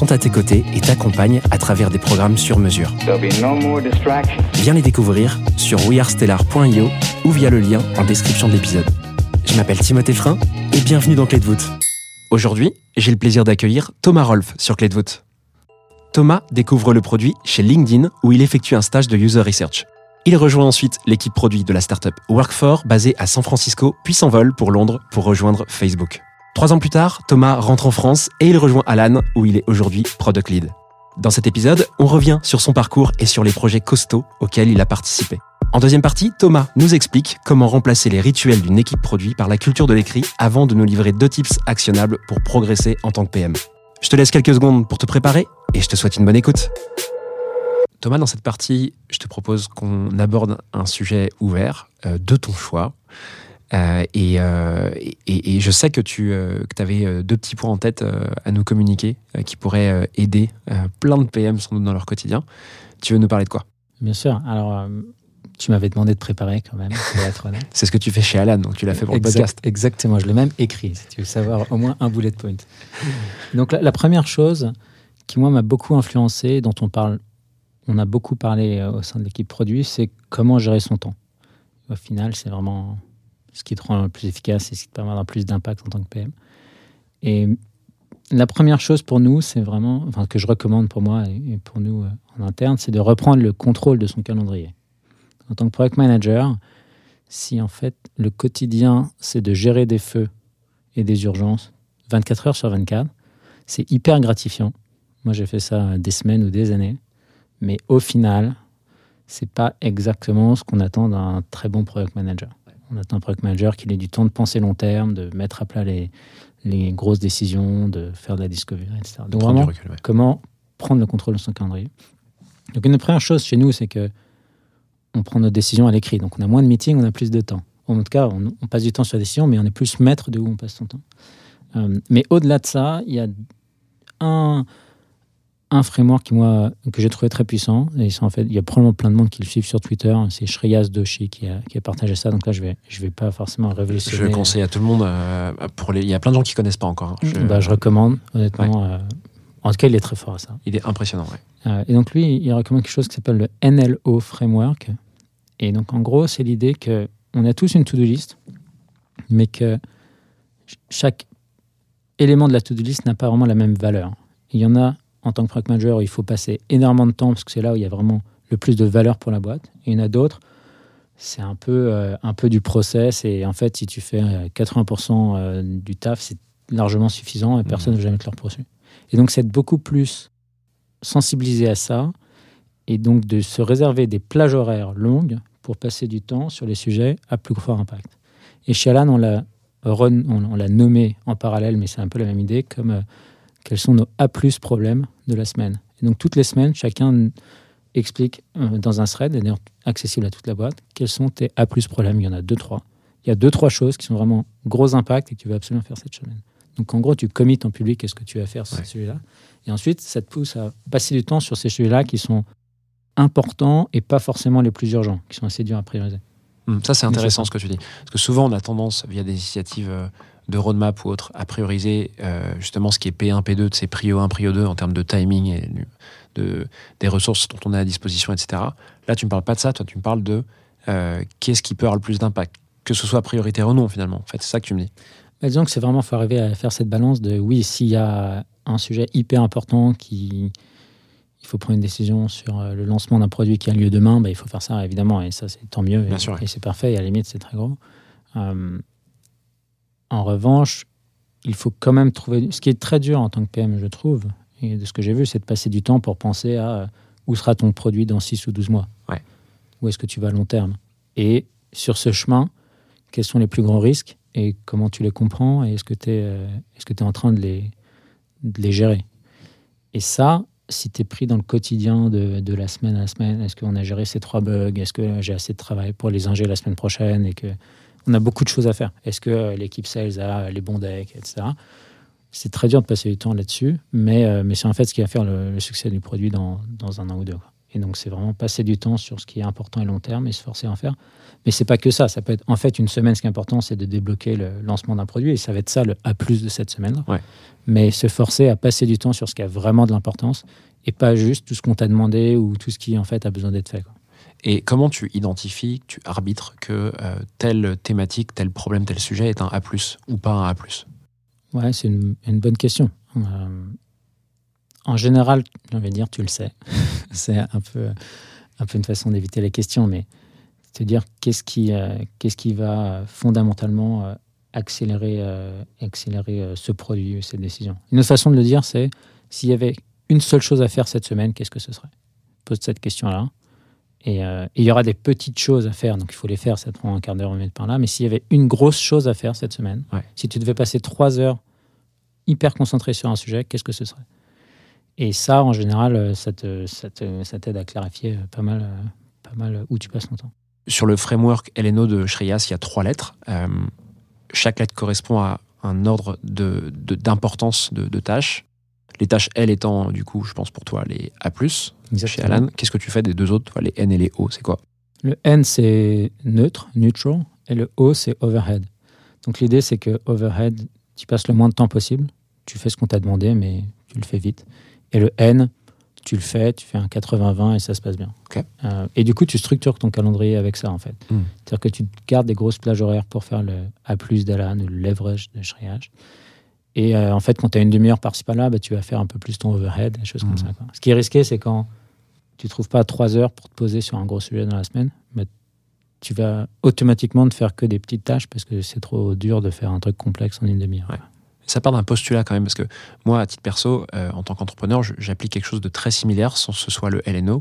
sont à tes côtés et t'accompagnent à travers des programmes sur mesure. No. Viens les découvrir sur wearestellar.io ou via le lien en description de l'épisode. Je m'appelle Timothée Frein et bienvenue dans Clé de voûte. Aujourd'hui, j'ai le plaisir d'accueillir Thomas Rolf sur Clé de voûte. Thomas découvre le produit chez LinkedIn où il effectue un stage de user research. Il rejoint ensuite l'équipe produit de la startup Work4 basée à San Francisco, puis s'envole pour Londres pour rejoindre Facebook. Trois ans plus tard, Thomas rentre en France et il rejoint Alan où il est aujourd'hui product lead. Dans cet épisode, on revient sur son parcours et sur les projets costauds auxquels il a participé. En deuxième partie, Thomas nous explique comment remplacer les rituels d'une équipe produit par la culture de l'écrit avant de nous livrer deux tips actionnables pour progresser en tant que PM. Je te laisse quelques secondes pour te préparer et je te souhaite une bonne écoute. Thomas, dans cette partie, je te propose qu'on aborde un sujet ouvert euh, de ton choix. Euh, et, euh, et- et je sais que tu avais deux petits points en tête euh, à nous communiquer euh, qui pourraient euh, aider euh, plein de PM sans doute dans leur quotidien. Tu veux nous parler de quoi? Bien sûr. Alors, euh, tu m'avais demandé de préparer quand même, pour être honnête. C'est ce que tu fais chez Alan, donc tu l'as fait pour le podcast. Exactement. Je l'ai même écrit, si tu veux savoir au moins un bullet point. Donc, la, la première chose qui, moi, m'a beaucoup influencé, dont on parle, on a beaucoup parlé euh, au sein de l'équipe produit, c'est comment gérer son temps. Au final, c'est vraiment ce qui te rend plus efficace et ce qui te permet d'avoir plus d'impact en tant que PM. Et la première chose pour nous, c'est vraiment, enfin, que je recommande pour moi et et pour nous euh, en interne, c'est de reprendre le contrôle de son calendrier. En tant que product manager, si en fait le quotidien, c'est de gérer des feux et des urgences 24 heures sur 24, c'est hyper gratifiant. Moi, j'ai fait ça des semaines ou des années, mais au final, c'est pas exactement ce qu'on attend d'un très bon product manager. On attend un product manager qui ait du temps de penser long terme, de mettre à plat les, les grosses décisions, de faire de la discovery, etc. Donc vraiment, recul, ouais. comment prendre le contrôle de son calendrier. Donc une des premières choses chez nous, c'est que on prend nos décisions à l'écrit. Donc on a moins de meetings, on a plus de temps. En tout cas, on, on passe du temps sur la décision, mais on est plus maître de où on passe son temps. Euh, mais au-delà de ça, il y a un, un framework qui, moi, que j'ai trouvé très puissant. Et en fait, il y a probablement plein de monde qui le suivent sur Twitter. C'est Shreyas Doshi qui a, qui a partagé ça. Donc là, je vais, je vais pas forcément révolutionner. Je le conseille à tout le monde. euh, pour les... Il y a plein de gens qui connaissent pas encore. hein. Je- Bah, je recommande, honnêtement. euh, en tout cas, il est très fort à ça. Il est impressionnant. Euh, et donc lui, il recommande quelque chose qui s'appelle le NLO Framework. Et donc en gros, c'est l'idée que on a tous une to-do list, mais que ch- chaque élément de la to-do list n'a pas vraiment la même valeur. Il y en a en tant que product manager il faut passer énormément de temps parce que c'est là où il y a vraiment le plus de valeur pour la boîte. Et il y en a d'autres, c'est un peu, euh, un peu du process. Et en fait, si tu fais euh, 80% euh, du taf, c'est largement suffisant et personne ne va jamais te le reprocher. Et donc, c'est être beaucoup plus sensibiliser à ça et donc de se réserver des plages horaires longues pour passer du temps sur les sujets à plus fort impact. Et chez Alan, on l'a nommé en parallèle, mais c'est un peu la même idée, comme euh, quels sont nos A plus problèmes de la semaine. Et donc toutes les semaines, chacun explique euh, dans un thread, et d'ailleurs accessible à toute la boîte, quels sont tes A plus problèmes. Il y en a deux, trois. Il y a deux, trois choses qui sont vraiment gros impact et que tu veux absolument faire cette semaine. Donc en gros, tu commites en public qu'est-ce que tu vas faire sur Ouais. ce sujet-là. Et ensuite, ça te pousse à passer du temps sur ces sujets-là qui sont importants et pas forcément les plus urgents, qui sont assez durs à prioriser. Hum, Ça, c'est intéressant ce que tu dis. Parce que souvent, on a tendance, via des initiatives euh, de roadmap ou autres, à prioriser euh, justement ce qui est P1, P2, de ces prio 1, prio 2 en termes de timing et de, des ressources dont on a à disposition, etc. Là, tu ne me parles pas de ça, toi, tu me parles de euh, qu'est-ce qui peut avoir le plus d'impact, que ce soit prioritaire ou non, finalement. En fait, c'est ça que tu me dis. Bah, disons que c'est vraiment, faut arriver à faire cette balance de oui, s'il y a un sujet hyper important qui, il faut prendre une décision sur euh, le lancement d'un produit qui a lieu demain, bah, il faut faire ça évidemment, et ça c'est tant mieux, Bien et, sûr, et c'est parfait, et à la limite c'est très gros. Euh, en revanche, il faut quand même trouver. Ce qui est très dur en tant que PM, je trouve, et de ce que j'ai vu, c'est de passer du temps pour penser à euh, où sera ton produit dans 6 ou 12 mois. Ouais. Où est-ce que tu vas à long terme? Et sur ce chemin, quels sont les plus grands risques et comment tu les comprends et est-ce que tu es, est-ce que tu es en train de les, de les gérer? Et ça, si tu es pris dans le quotidien de, de la semaine à la semaine, est-ce qu'on a géré ces trois bugs? Est-ce que j'ai assez de travail pour les ingérer la semaine prochaine et que on a beaucoup de choses à faire Est-ce que euh, l'équipe sales a les bons decks, etc. C'est très dur de passer du temps là-dessus, mais, euh, mais c'est en fait ce qui va faire le, le succès du produit dans, dans un an ou deux. Et donc, c'est vraiment passer du temps sur ce qui est important et long terme et se forcer à en faire. Mais c'est pas que ça. Ça peut être, en fait, une semaine, ce qui est important, c'est de débloquer le lancement d'un produit. Et ça va être ça le A plus de cette semaine. Ouais. Mais se forcer à passer du temps sur ce qui a vraiment de l'importance et pas juste tout ce qu'on t'a demandé ou tout ce qui, en fait, a besoin d'être fait. quoi. Et comment tu identifies, tu arbitres que euh, telle thématique, tel problème, tel sujet est un A+, ou pas un A+. Ouais, c'est une, bonne question. Euh, en général, j'ai envie de dire, tu le sais. c'est un peu, un peu une façon d'éviter les questions, mais te dire qu'est-ce qui, euh, qu'est-ce qui va fondamentalement accélérer, accélérer ce produit, cette décision. Une autre façon de le dire, c'est s'il y avait une seule chose à faire cette semaine, qu'est-ce que ce serait? Pose cette question-là. Et, euh, il y aura des petites choses à faire, donc il faut les faire, ça prend un quart d'heure, une minute par là. Mais s'il y avait une grosse chose à faire cette semaine, Ouais. si tu devais passer trois heures hyper concentré sur un sujet, qu'est-ce que ce serait? Et ça, en général, euh, ça te- ça te- ça t'aide à clarifier euh, pas mal, pas mal où tu passes ton temps. Sur le framework LNO de Shreyas, il y a trois lettres. Euh, chaque lettre correspond à un ordre de- de- d'importance de, de tâches. Les tâches L étant, du coup, je pense pour toi, les A+. Chez Alan, qu'est-ce que tu fais des deux autres, toi, les N et les O, c'est quoi Le N, c'est neutre, neutral, et le O, c'est overhead. Donc l'idée, c'est que overhead, tu passes le moins de temps possible, tu fais ce qu'on t'a demandé, mais tu le fais vite. Et le N, tu le fais, tu fais un 80-20 et ça se passe bien. Euh, et du coup, tu structures ton calendrier avec ça, en fait. Hmm. C'est-à-dire que tu gardes des grosses plages horaires pour faire le A d'Alan ou le leverage de Shreyas. Et euh, en fait, quand tu as une demi-heure par-ci par-là, bah, tu vas faire un peu plus ton overhead, des choses comme Mhm. ça. quoi. Ce qui est risqué, c'est quand tu trouves pas trois heures pour te poser sur un gros sujet dans la semaine, mais tu vas automatiquement ne faire que des petites tâches parce que c'est trop dur de faire un truc complexe en une demi-heure. Ouais. Ça part d'un postulat quand même, parce que moi, à titre perso, euh, en tant qu'entrepreneur, j'applique quelque chose de très similaire, sans que ce soit le LNO.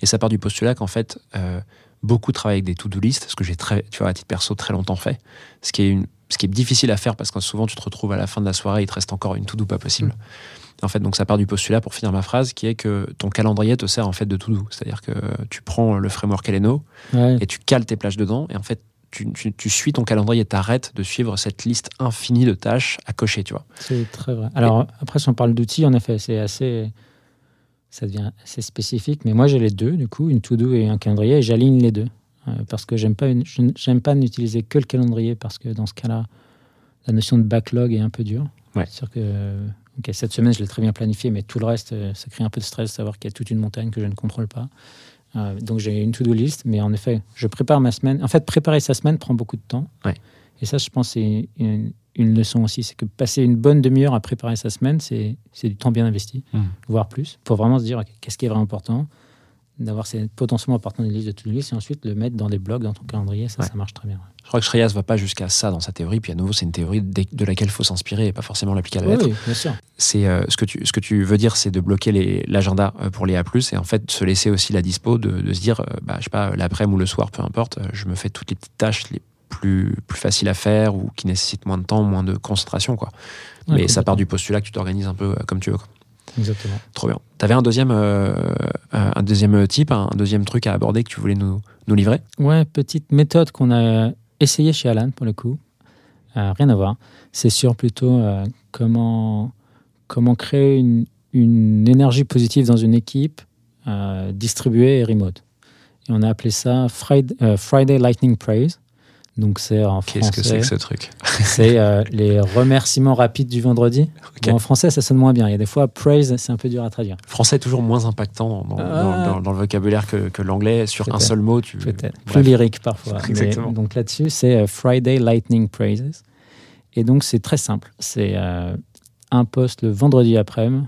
Et ça part du postulat qu'en fait, euh, beaucoup travaillent avec des to-do list, ce que j'ai très, tu vois, à titre perso, très longtemps fait. Ce qui est, une, ce qui est difficile à faire parce que souvent, tu te retrouves à la fin de la soirée, il te reste encore une to-do pas possible. En fait, donc ça part du postulat, pour finir ma phrase, qui est que ton calendrier te sert en fait de to-do. C'est-à-dire que tu prends le framework Ouais. et tu cales tes plages dedans, et en fait, tu, tu- tu suis ton calendrier et t'arrêtes de suivre cette liste infinie de tâches à cocher, tu vois. C'est très vrai. Alors, après, si on parle d'outils, en effet, c'est assez. Ça devient assez spécifique. Mais moi, j'ai les deux, du coup, une to-do et un calendrier, et j'aligne les deux. Euh, parce que j'aime pas, une- j'aime pas n'utiliser que le calendrier, parce que dans ce cas-là, la notion de backlog est un peu dure. Ouais. C'est-à-dire que euh, cette semaine, je l'ai très bien planifié, mais tout le reste, euh, ça crée un peu de stress de savoir qu'il y a toute une montagne que je ne contrôle pas. Euh, donc, j'ai une to-do list, mais en effet, je prépare ma semaine. En fait, préparer sa semaine prend beaucoup de temps. Ouais. Et ça, je pense, c'est une, une leçon aussi. C'est que passer une bonne demi-heure à préparer sa semaine, c'est c'est du temps bien investi, Mm. voire plus, pour vraiment se dire qu'est-ce qui est vraiment important, d'avoir ces potentiellement importants des listes de to-do list et ensuite le mettre dans des blocs dans ton calendrier. Ça, Ouais. ça marche très bien. Je crois que Shreyas va pas jusqu'à ça dans sa théorie, puis à nouveau, c'est une théorie de laquelle il faut s'inspirer et pas forcément l'appliquer à la lettre. Oui, bien sûr. C'est euh, ce, que tu, ce que tu veux dire, c'est de bloquer l'agenda euh, pour les A+, et en fait, se laisser aussi la dispo de, de se dire, euh, bah, je sais pas, l'après-midi ou le soir, peu importe, euh, je me fais toutes les petites tâches les plus, plus faciles à faire ou qui nécessitent moins de temps, moins de concentration, quoi. Ouais, Mais ça part du postulat que tu t'organises un peu comme tu veux. quoi. Exactement. Trop bien. T'avais un deuxième, euh, un deuxième type, un deuxième truc à aborder que tu voulais nous, nous livrer? Ouais, petite méthode qu'on a essayé chez Alan pour le coup. Euh, rien à voir. C'est sur plutôt euh, comment, comment créer une, une énergie positive dans une équipe euh, distribuée et remote. Et on a appelé ça Friday, euh, Friday Lightning Praise. Donc c'est en Qu'est-ce que c'est français, que ce truc? C'est euh, les remerciements rapides du vendredi. Bon, en français, ça sonne moins bien. Il y a des fois, praise, c'est un peu dur à traduire. Français est toujours moins impactant dans, Ah. dans- dans- dans le vocabulaire que, que l'anglais. Sur un seul mot, tu. Peut-être. Plus lyrique parfois. Mais Exactement. donc là-dessus, c'est euh, Friday Lightning Praises. Et donc, c'est très simple. C'est euh, un post le vendredi après-midi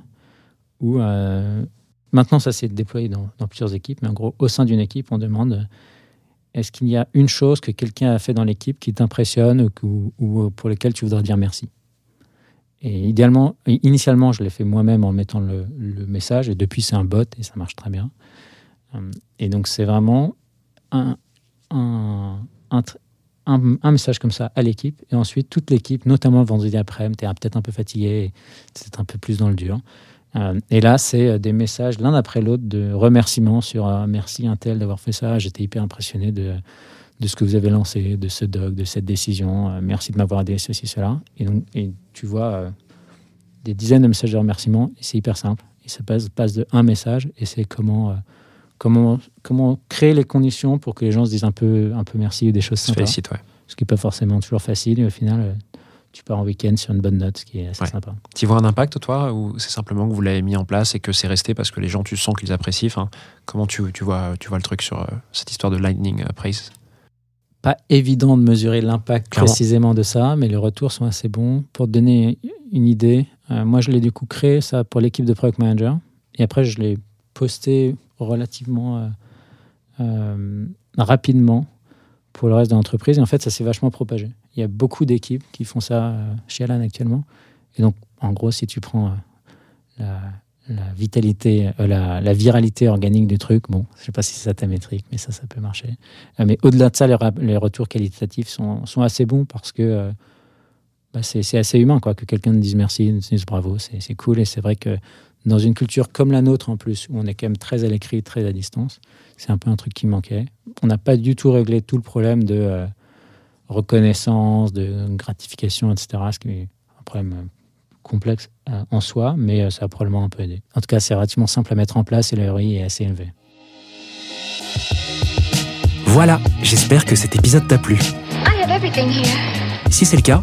où, euh, maintenant, ça s'est déployé dans, plusieurs équipes, mais en gros, au sein d'une équipe, on demande est-ce qu'il y a une chose que quelqu'un a fait dans l'équipe qui t'impressionne ou, pour laquelle tu voudrais dire merci? Et idéalement, initialement, je l'ai fait moi-même en mettant le, message, et depuis, c'est un bot et ça marche très bien. Euh, Et donc, c'est vraiment un, un- un message comme ça à l'équipe, et ensuite, toute l'équipe, notamment le vendredi après-midi, tu es peut-être un peu fatigué, c'est un peu plus dans le dur. Euh, et là, c'est euh, des messages l'un après l'autre de remerciements sur euh, merci un tel d'avoir fait ça. J'étais hyper impressionné de, de ce que vous avez lancé, de ce doc, de cette décision. Merci de m'avoir aidé, ceci, cela. Et donc, et tu vois des dizaines de messages de remerciements. C'est hyper simple. Et ça passe, passe de un message. Et c'est comment, comment, comment créer les conditions pour que les gens se disent un peu, un peu merci ou des choses Se sympas. félicite, ouais. Ce qui n'est pas forcément toujours facile. Et au final, tu pars en week-end sur une bonne note, ce qui est assez Ouais. sympa. Tu vois un impact, toi, ou c'est simplement que vous l'avez mis en place et que c'est resté parce que les gens, tu sens qu'ils apprécient Enfin, Comment tu, tu, vois, tu vois le truc sur euh, cette histoire de Lightning euh, Praise pas évident de mesurer l'impact précisément de ça, mais les retours sont assez bons. Pour te donner une idée, euh, moi je l'ai du coup créé ça pour l'équipe de Product Manager, et après je l'ai posté relativement euh, rapidement pour le reste de l'entreprise, et en fait ça s'est vachement propagé. Il y a beaucoup d'équipes qui font ça euh, chez Alan actuellement, et donc en gros si tu prends euh, la, vitalité, euh, la, viralité organique du truc, bon, je sais pas si c'est ça ta métrique, mais ça, ça peut marcher. Mais au-delà de ça, les, retours qualitatifs sont, assez bons parce que bah, c'est assez humain, quoi, que quelqu'un te dise merci, te dise bravo, c'est cool. Et c'est vrai que dans une culture comme la nôtre, en plus, où on est quand même très à l'écrit, très à distance, c'est un peu un truc qui manquait. On n'a pas du tout réglé tout le problème de euh, reconnaissance, de gratification, etc., ce qui est un problème euh, complexe euh, en soi, mais euh, ça a probablement un peu aidé. En tout cas, c'est relativement simple à mettre en place et le ROI est assez élevé. Voilà, j'espère que cet épisode t'a plu. I have everything here. Si c'est le cas,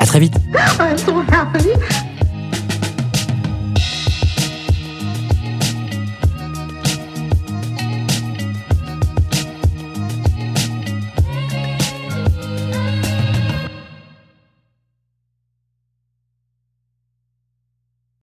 À très vite happy.